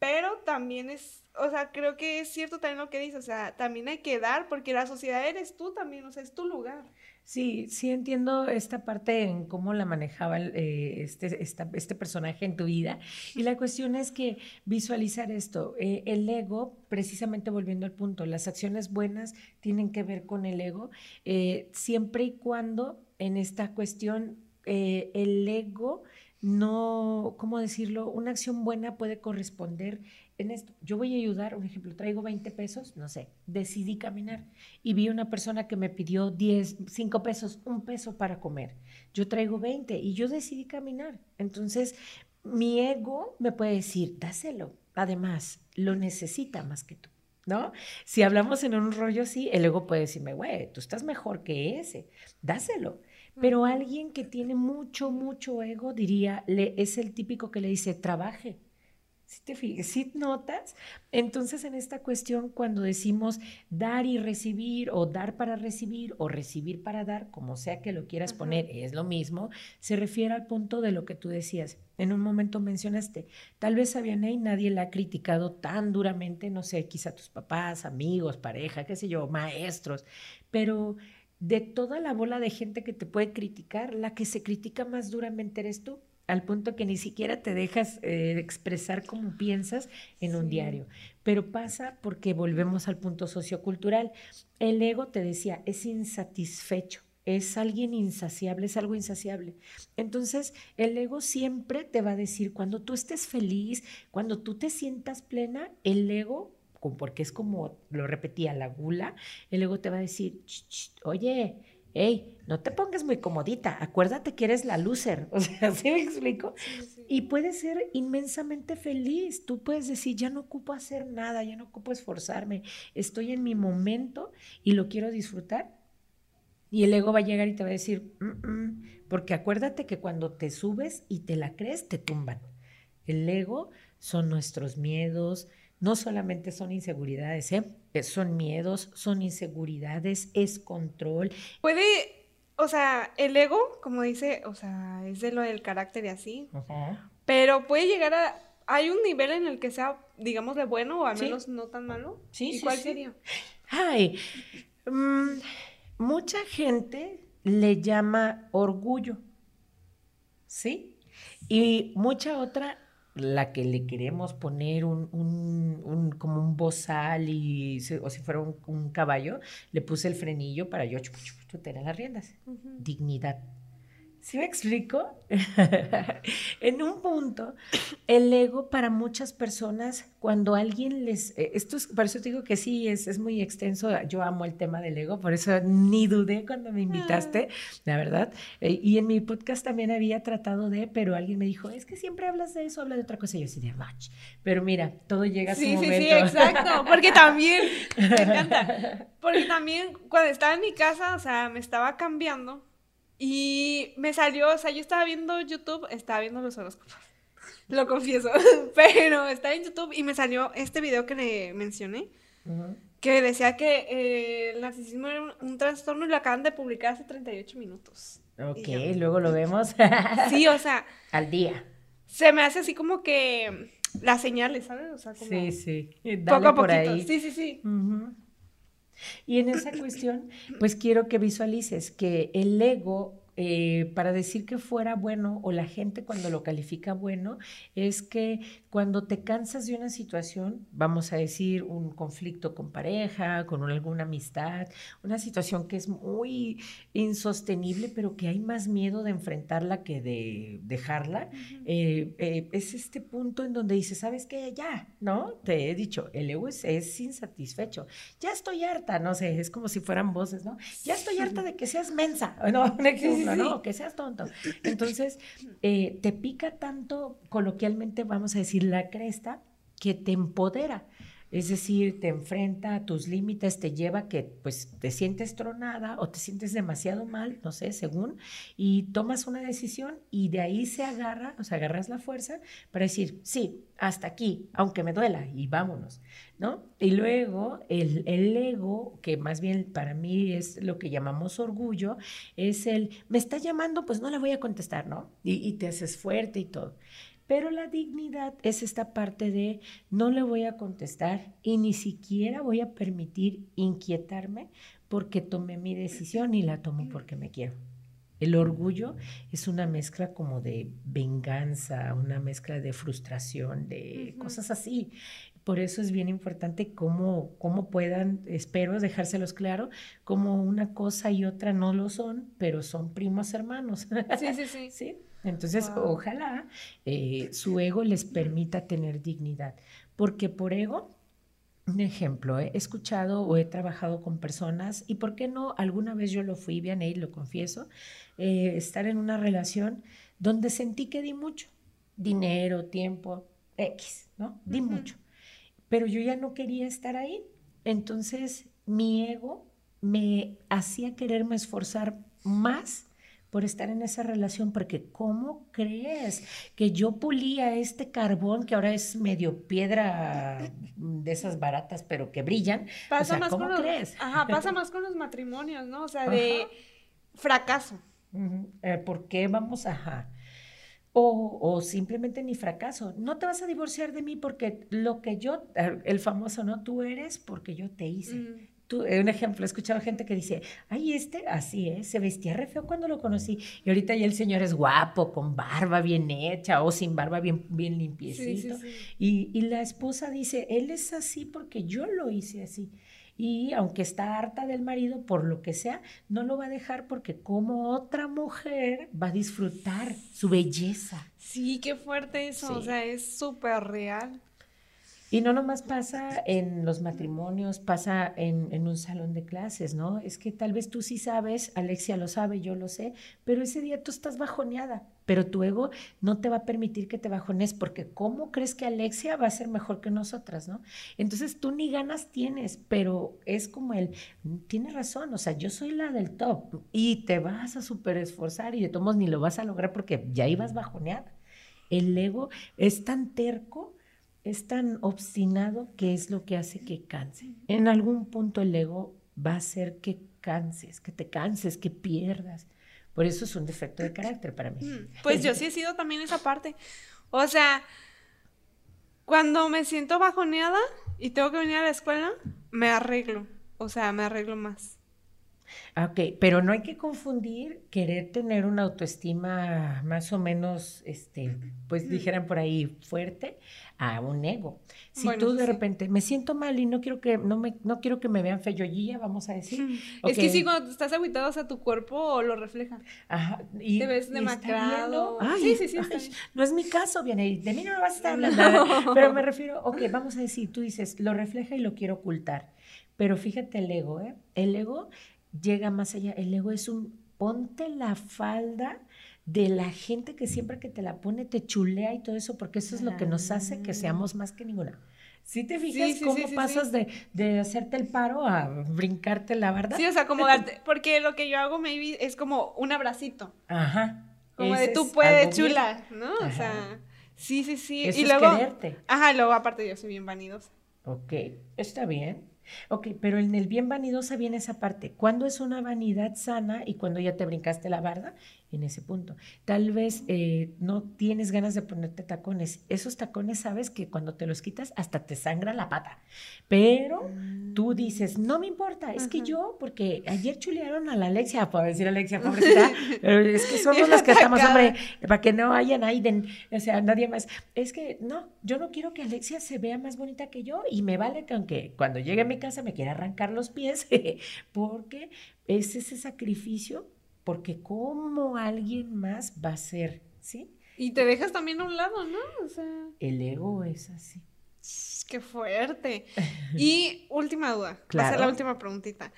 Pero también es, o sea, creo que es cierto también lo que dice, o sea, también hay que dar porque la sociedad eres tú también, o sea, es tu lugar. Sí, sí entiendo esta parte en cómo la manejaba eh, este, este personaje en tu vida. Y la cuestión es que visualizar esto, eh, el ego, precisamente volviendo al punto, las acciones buenas tienen que ver con el ego, eh, siempre y cuando en esta cuestión el ego no, ¿cómo decirlo? Una acción buena puede corresponder en esto. Yo voy a ayudar, un ejemplo, traigo 20 pesos, no sé, decidí caminar y vi una persona que me pidió 10, 5 pesos, un peso para comer. Yo traigo 20 y yo decidí caminar. Entonces, mi ego me puede decir, dáselo. Además, lo necesita más que tú. ¿No? Si hablamos en un rollo así, el ego puede decirme, güey, tú estás mejor que ese, dáselo. Pero alguien que tiene mucho, mucho ego, diría, le, es el típico que le dice, trabaje, si te fijas, si notas, entonces en esta cuestión cuando decimos dar y recibir o dar para recibir o recibir para dar, como sea que lo quieras poner, es lo mismo, se refiere al punto de lo que tú decías. En un momento mencionaste, tal vez a nadie la ha criticado tan duramente, no sé, quizá tus papás, amigos, pareja, qué sé yo, maestros, pero de toda la bola de gente que te puede criticar, la que se critica más duramente eres tú al punto que ni siquiera te dejas eh, expresar cómo piensas en un diario. Pero pasa porque volvemos al punto sociocultural. El ego, te decía, es insatisfecho, es alguien insaciable, es algo insaciable. Entonces, el ego siempre te va a decir, cuando tú estés feliz, cuando tú te sientas plena, el ego porque es como lo repetía la gula, el ego te va a decir, oye, hey, no te pongas muy comodita, acuérdate que eres la loser, o sea, ¿sí me explico? Y puedes ser inmensamente feliz, tú puedes decir, ya no ocupo hacer nada, ya no ocupo esforzarme, estoy en mi momento y lo quiero disfrutar. Y el ego va a llegar y te va a decir, porque acuérdate que cuando te subes y te la crees, te tumban. El ego son nuestros miedos, no solamente son inseguridades, ¿eh? son miedos, son inseguridades, es control. Puede, o sea, el ego, como dice, o sea, es de lo del carácter y así, pero puede llegar a, hay un nivel en el que sea, digamos, de bueno o al menos no tan malo. Sí, ¿Y cuál sería? Ay, mm, mucha gente le llama orgullo, ¿sí? Y mucha otra, la que le queremos poner un, un, un como un bozal y, o si fuera un, caballo, le puse el frenillo para yo tener las riendas. Dignidad. ¿Sí me explico? en un punto, el ego para muchas personas, cuando alguien les... Eh, esto es, por eso te digo que sí, es, es muy extenso. Yo amo el tema del ego, por eso ni dudé cuando me invitaste, ah. la verdad. Eh, y en mi podcast también había tratado de, pero alguien me dijo, es que siempre hablas de eso, hablas de otra cosa. Y yo así de match. Pero mira, todo llega a su momento. Sí, sí, exacto. Porque también, me encanta. Porque también cuando estaba en mi casa, o sea, me estaba cambiando y me salió, o sea, yo estaba viendo YouTube, estaba viendo los horóscopos. Lo confieso, pero estaba en YouTube y me salió este video que le mencioné, que decía que eh, el narcisismo era un, trastorno y lo acaban de publicar hace 38 minutos. Ok, luego lo vemos. sí, o sea. Al día. Se me hace así como que las señales, ¿sabes? O sea, como sí, sí. poco a poquito. Sí, sí, sí. Y en esa cuestión, pues quiero que visualices que el ego eh, para decir que fuera bueno o la gente cuando lo califica bueno es que cuando te cansas de una situación, vamos a decir un conflicto con pareja, con alguna amistad, una situación que es muy insostenible, pero que hay más miedo de enfrentarla que de dejarla, eh, eh, es este punto en donde dices, ¿sabes qué? Ya, ¿no? Te he dicho, el ego es, insatisfecho. Ya estoy harta, no sé, es como si fueran voces, ¿no? Ya estoy harta de que seas mensa, ¿no? No, que seas tonto. Entonces, eh, te pica tanto, coloquialmente vamos a decir, la cresta, que te empodera. Es decir, te enfrenta a tus límites, te lleva a que pues te sientes tronada o te sientes demasiado mal, no sé, según, y tomas una decisión y de ahí se agarra, o sea, agarras la fuerza para decir, sí, hasta aquí, aunque me duela, y vámonos, ¿no? Y luego el, el ego, que más bien para mí es lo que llamamos orgullo, es el, me está llamando, pues no le voy a contestar, ¿no? Y, y te haces fuerte y todo. Pero la dignidad es esta parte de no le voy a contestar y ni siquiera voy a permitir inquietarme porque tomé mi decisión y la tomo porque me quiero. El orgullo es una mezcla como de venganza, una mezcla de frustración, de cosas así. Por eso es bien importante cómo, cómo puedan, espero dejárselos claro, como una cosa y otra no lo son, pero son primos hermanos. Sí, sí, sí. ¿Sí? Entonces, ojalá eh, su ego les permita tener dignidad, porque por ego, un ejemplo, he escuchado o he trabajado con personas, y por qué no, alguna vez yo lo fui, bien ahí lo confieso, eh, estar en una relación donde sentí que di mucho, dinero, tiempo, X, ¿no? Di mucho, pero yo ya no quería estar ahí, entonces mi ego me hacía quererme esforzar más por estar en esa relación, porque ¿cómo crees que yo pulía este carbón que ahora es medio piedra de esas baratas, pero que brillan? Pasa más ¿cómo con crees? Los, ajá, pasa más con los matrimonios, ¿no? O sea, de fracaso. Eh, ¿Por qué vamos a... O, o, simplemente ni fracaso. No te vas a divorciar de mí porque lo que yo, el famoso, ¿no? Tú eres porque yo te hice. Eh, un ejemplo, he escuchado gente que dice, ay, este, así es, se vestía re feo cuando lo conocí. Y ahorita ya el señor es guapo, con barba bien hecha o sin barba bien, bien limpiecito. Y, y la esposa dice, él es así porque yo lo hice así. Y aunque está harta del marido, por lo que sea, no lo va a dejar porque como otra mujer va a disfrutar su belleza. Sí, qué fuerte eso, o sea, es súper real. Y no nomás pasa en los matrimonios, pasa en, un salón de clases, ¿no? Es que tal vez tú sí sabes, Alexia lo sabe, yo lo sé, pero ese día tú estás bajoneada, pero tu ego no te va a permitir que te bajones, porque ¿cómo crees que Alexia va a ser mejor que nosotras, ¿no? Entonces tú ni ganas tienes, pero es como el, tiene razón, o sea, yo soy la del top y te vas a súper esforzar y de todos ni lo vas a lograr porque ya ibas bajoneada. El ego es tan terco es tan obstinado que es lo que hace que canse. En algún punto el ego va a hacer que canses, que te canses, que pierdas. Por eso es un defecto de carácter para mí. Mm, pues yo sí he sido también esa parte. O sea, cuando me siento bajoneada y tengo que venir a la escuela, me arreglo. o sea, me arreglo más. Ok, pero no hay que confundir querer tener una autoestima más o menos, este, pues dijeran por ahí, fuerte, a un ego. Si tú de repente me siento mal y no quiero que no me no quiero que me vean feyollilla, vamos a decir. Es que sí, cuando estás aguitado, o sea, tu cuerpo lo refleja. Ajá. Y, Te ves demacrado. sí, sí, sí. no es mi caso, viene. De mí no me vas a estar hablando. Pero me refiero, ok, vamos a decir, tú dices, lo refleja y lo quiero ocultar. Pero fíjate el ego, ¿eh? El ego llega más allá. El ego es un ponte la falda de la gente que siempre que te la pone te chulea y todo eso, porque eso es lo que nos hace que seamos más que ninguna. ¿Sí te fijas cómo pasas de, de, hacerte el paro a brincarte la verdad? Sí, o sea, como darte, porque lo que yo hago maybe es como un abracito. Ajá. Como de tú puedes, chula, ¿no? O sea, sí, sí, sí. Eso y luego, es quererte. Ajá, luego aparte yo soy bien vanidosa. Ok, está bien. Ok, pero en el bien vanidosa viene esa parte. ¿Cuándo es una vanidad sana y cuando ya te brincaste la barda? En ese punto. Tal vez eh, no tienes ganas de ponerte tacones. Esos tacones sabes que cuando te los quitas hasta te sangra la pata. Pero tú dices, no me importa, es que yo, porque ayer chulearon a la Alexia, puedo decir Alexia, pobrecita, pero es que somos las que estamos, hombre, para que no haya nadie, o sea, nadie más. Es que no, yo no quiero que Alexia se vea más bonita que yo y me vale que aunque cuando llegue a mi casa me quiera arrancar los pies, porque es ese sacrificio, porque como alguien más va a ser, ¿sí? Y te dejas también a un lado, ¿no? O sea... El ego es así. Qué fuerte. Y última duda, va a ser la última preguntita.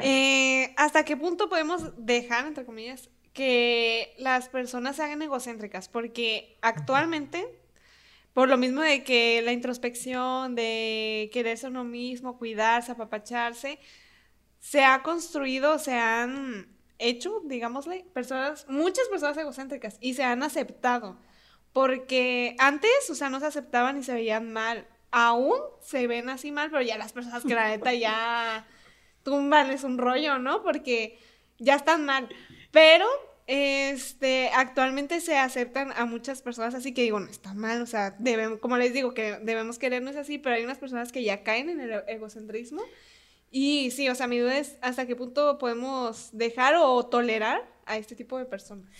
Eh, ¿Hasta qué punto podemos dejar, entre comillas, que las personas se hagan egocéntricas? Porque actualmente por lo mismo de que la introspección, de quererse uno mismo, cuidarse, apapacharse, se ha construido, se han hecho, digámosle, personas, muchas personas egocéntricas y se han aceptado. Porque antes, o sea, no se aceptaban y se veían mal. Aún se ven así mal, pero ya las personas que la neta ya tumban es un rollo, ¿no? Porque ya están mal. Pero este, actualmente se aceptan a muchas personas así que digo, no está mal, o sea, como les digo, que debemos querernos así, pero hay unas personas que ya caen en el egocentrismo. Y sí, o sea, mi duda es hasta qué punto podemos dejar o tolerar a este tipo de personas.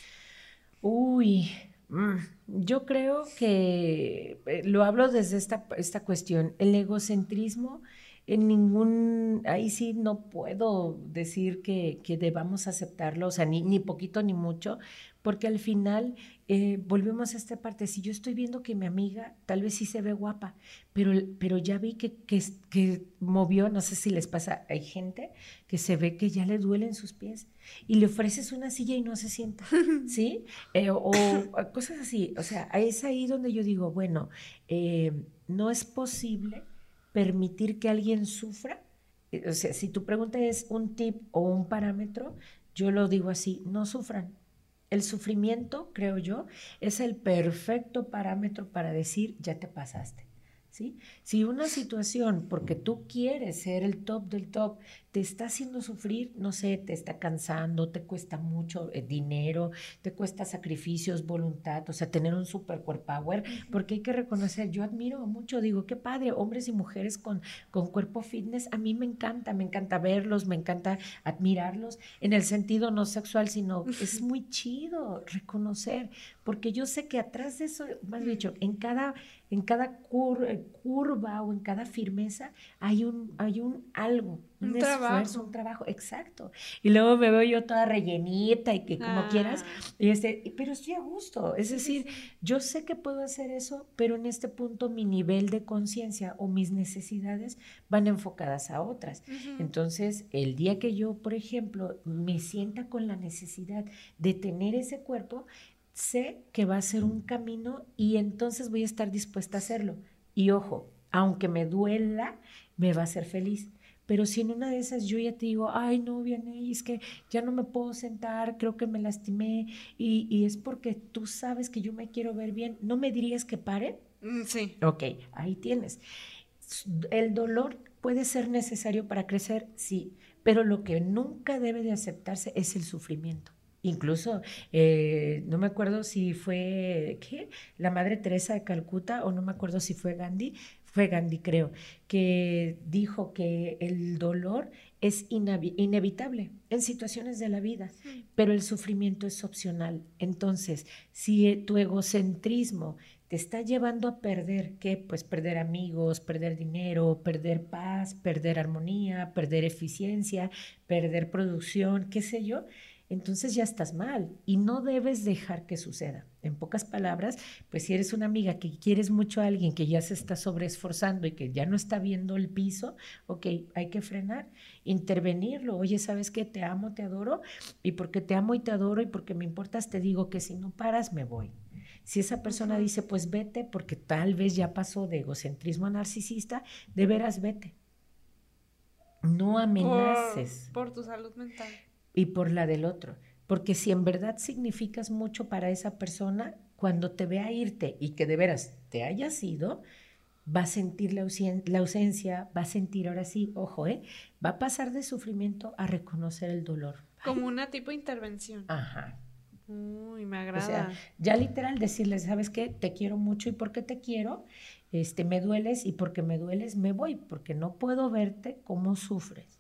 Uy, mm, yo creo que eh, lo hablo desde esta, esta cuestión. El egocentrismo en ningún, ahí sí no puedo decir que, que debamos aceptarlo, o sea, ni, ni, poquito ni mucho, porque al final eh, volvemos a esta parte, si yo estoy viendo que mi amiga tal vez sí se ve guapa, pero, pero ya vi que, que, que movió, no sé si les pasa, hay gente que se ve que ya le duelen sus pies y le ofreces una silla y no se sienta, ¿sí? Eh, o, cosas así, o sea, es ahí donde yo digo, bueno, eh, no es posible permitir que alguien sufra? Eh, o sea, si tu pregunta es un tip o un parámetro, yo lo digo así, no sufran. El sufrimiento, creo yo, es el perfecto parámetro para decir, ya te pasaste. ¿Sí? Si una situación, porque tú quieres ser el top del top, te está haciendo sufrir, no sé, te está cansando, te cuesta mucho eh, dinero, te cuesta sacrificios, voluntad, o sea, tener un super core power, porque hay que reconocer, yo admiro mucho, digo, qué padre, hombres y mujeres con, con cuerpo fitness, a mí me encanta, me encanta verlos, me encanta admirarlos, en el sentido no sexual, sino es muy chido reconocer, porque yo sé que atrás de eso, más dicho, en cada, en cada eh, curva o en cada firmeza hay un, hay un algo un, esfuerzo, un trabajo, exacto. Y luego me veo yo toda rellenita y que como ah. quieras, y este, pero estoy a gusto. Es decir, yo sé que puedo hacer eso, pero en este punto mi nivel de conciencia o mis necesidades van enfocadas a otras. Entonces, el día que yo, por ejemplo, me sienta con la necesidad de tener ese cuerpo, sé que va a ser un camino y entonces voy a estar dispuesta a hacerlo. Y ojo, aunque me duela, me va a hacer feliz. Pero si en una de esas yo ya te digo, ay, no, viene, es que ya no me puedo sentar, creo que me lastimé, y, y, es porque tú sabes que yo me quiero ver bien, ¿no me dirías que pare? Mm, sí. Ok, ahí tienes. El dolor puede ser necesario para crecer, sí, pero lo que nunca debe de aceptarse es el sufrimiento. Incluso, eh, no me acuerdo si fue, ¿qué? La Madre Teresa de Calcuta o no me acuerdo si fue Gandhi, fue Gandhi creo, que dijo que el dolor es inevitable en situaciones de la vida, pero el sufrimiento es opcional. Entonces, si e, tu egocentrismo te está llevando a perder, ¿qué? Pues perder amigos, perder dinero, perder paz, perder armonía, perder eficiencia, perder producción, qué sé yo, entonces ya estás mal y no debes dejar que suceda. En pocas palabras, pues si eres una amiga que quieres mucho a alguien que ya se está sobreesforzando y que ya no está viendo el piso, ok, hay que frenar, intervenirlo. Oye, ¿sabes qué? Te amo, te adoro y porque te amo y te adoro y porque me importas, te digo que si no paras, me voy. Si esa persona dice, pues vete porque tal vez ya pasó de egocentrismo a narcisista, de veras vete. No amenaces. por tu salud mental y por la del otro. Porque si en verdad significas mucho para esa persona, cuando te vea irte y que de veras te hayas ido, va a sentir la, ausencia, va a sentir ahora sí, ojo, ¿eh? va a pasar de sufrimiento a reconocer el dolor. Como una tipo de intervención. Ajá. Uy, me agrada. O sea, ya literal decirles, ¿sabes qué? Te quiero mucho y porque te quiero, este, me dueles y porque me dueles me voy, porque no puedo verte cómo sufres.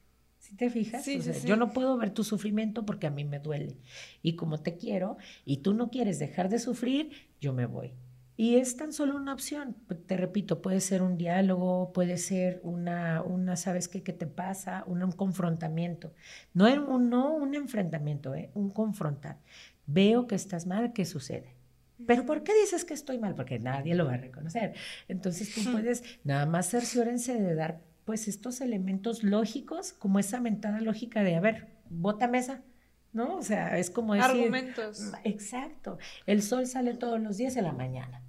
¿Sí te fijas? Yo no puedo ver tu sufrimiento porque a mí me duele. Y como te quiero y tú no quieres dejar de sufrir, yo me voy. Y es tan solo una opción. Te repito, puede ser un diálogo, puede ser una, una ¿sabes qué, qué te pasa? Un, confrontamiento. No un, no un enfrentamiento, ¿eh? un confrontar. Veo que estás mal, ¿qué sucede? Pero ¿por qué dices que estoy mal? Porque nadie lo va a reconocer. Entonces tú puedes nada más cerciórense de dar pues estos elementos lógicos, como esa mentada lógica de, a ver, bota mesa, ¿no? O sea, es como decir... Argumentos. Exacto. El sol sale todos los días en la mañana.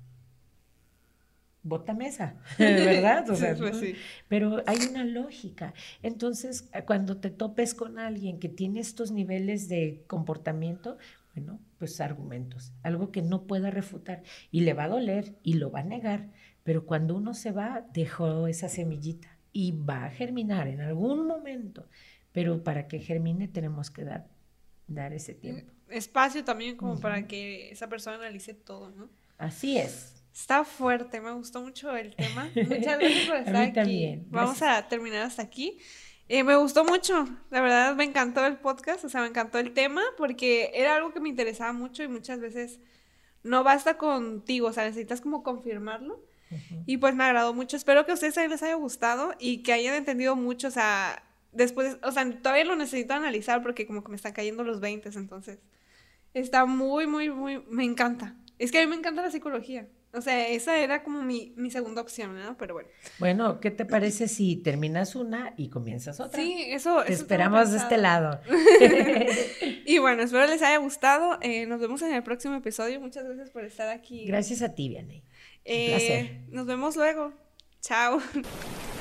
Bota mesa, ¿verdad? O sea, pues sí. Pero hay una lógica. Entonces, cuando te topes con alguien que tiene estos niveles de comportamiento, bueno, pues argumentos, algo que no pueda refutar y le va a doler y lo va a negar, pero cuando uno se va, dejó esa semillita y va a germinar en algún momento, pero para que germine tenemos que dar, dar ese mm, tiempo. Espacio también como para que esa persona analice todo, ¿no? Así es. Está fuerte, me gustó mucho el tema. Muchas gracias por estar aquí. También. Vamos a terminar hasta aquí. Eh, me gustó mucho, la verdad me encantó el podcast, o sea, me encantó el tema porque era algo que me interesaba mucho y muchas veces no basta contigo, o sea, necesitas como confirmarlo. Y pues me agradó mucho. Espero que a ustedes les haya gustado y que hayan entendido mucho. O sea, después, o sea, todavía lo necesito analizar porque como que me están cayendo los 20, entonces. Está muy, muy, muy, me encanta. Es que a mí me encanta la psicología. O sea, esa era como mi, mi segunda opción, ¿no? Pero bueno. Bueno, ¿qué te parece si terminas una y comienzas otra? Sí, eso. Te esperamos de este lado. y bueno, espero les haya gustado. Eh, nos vemos en el próximo episodio. Muchas gracias por estar aquí. Gracias a ti, Vianney. Eh, nos vemos luego. Chao.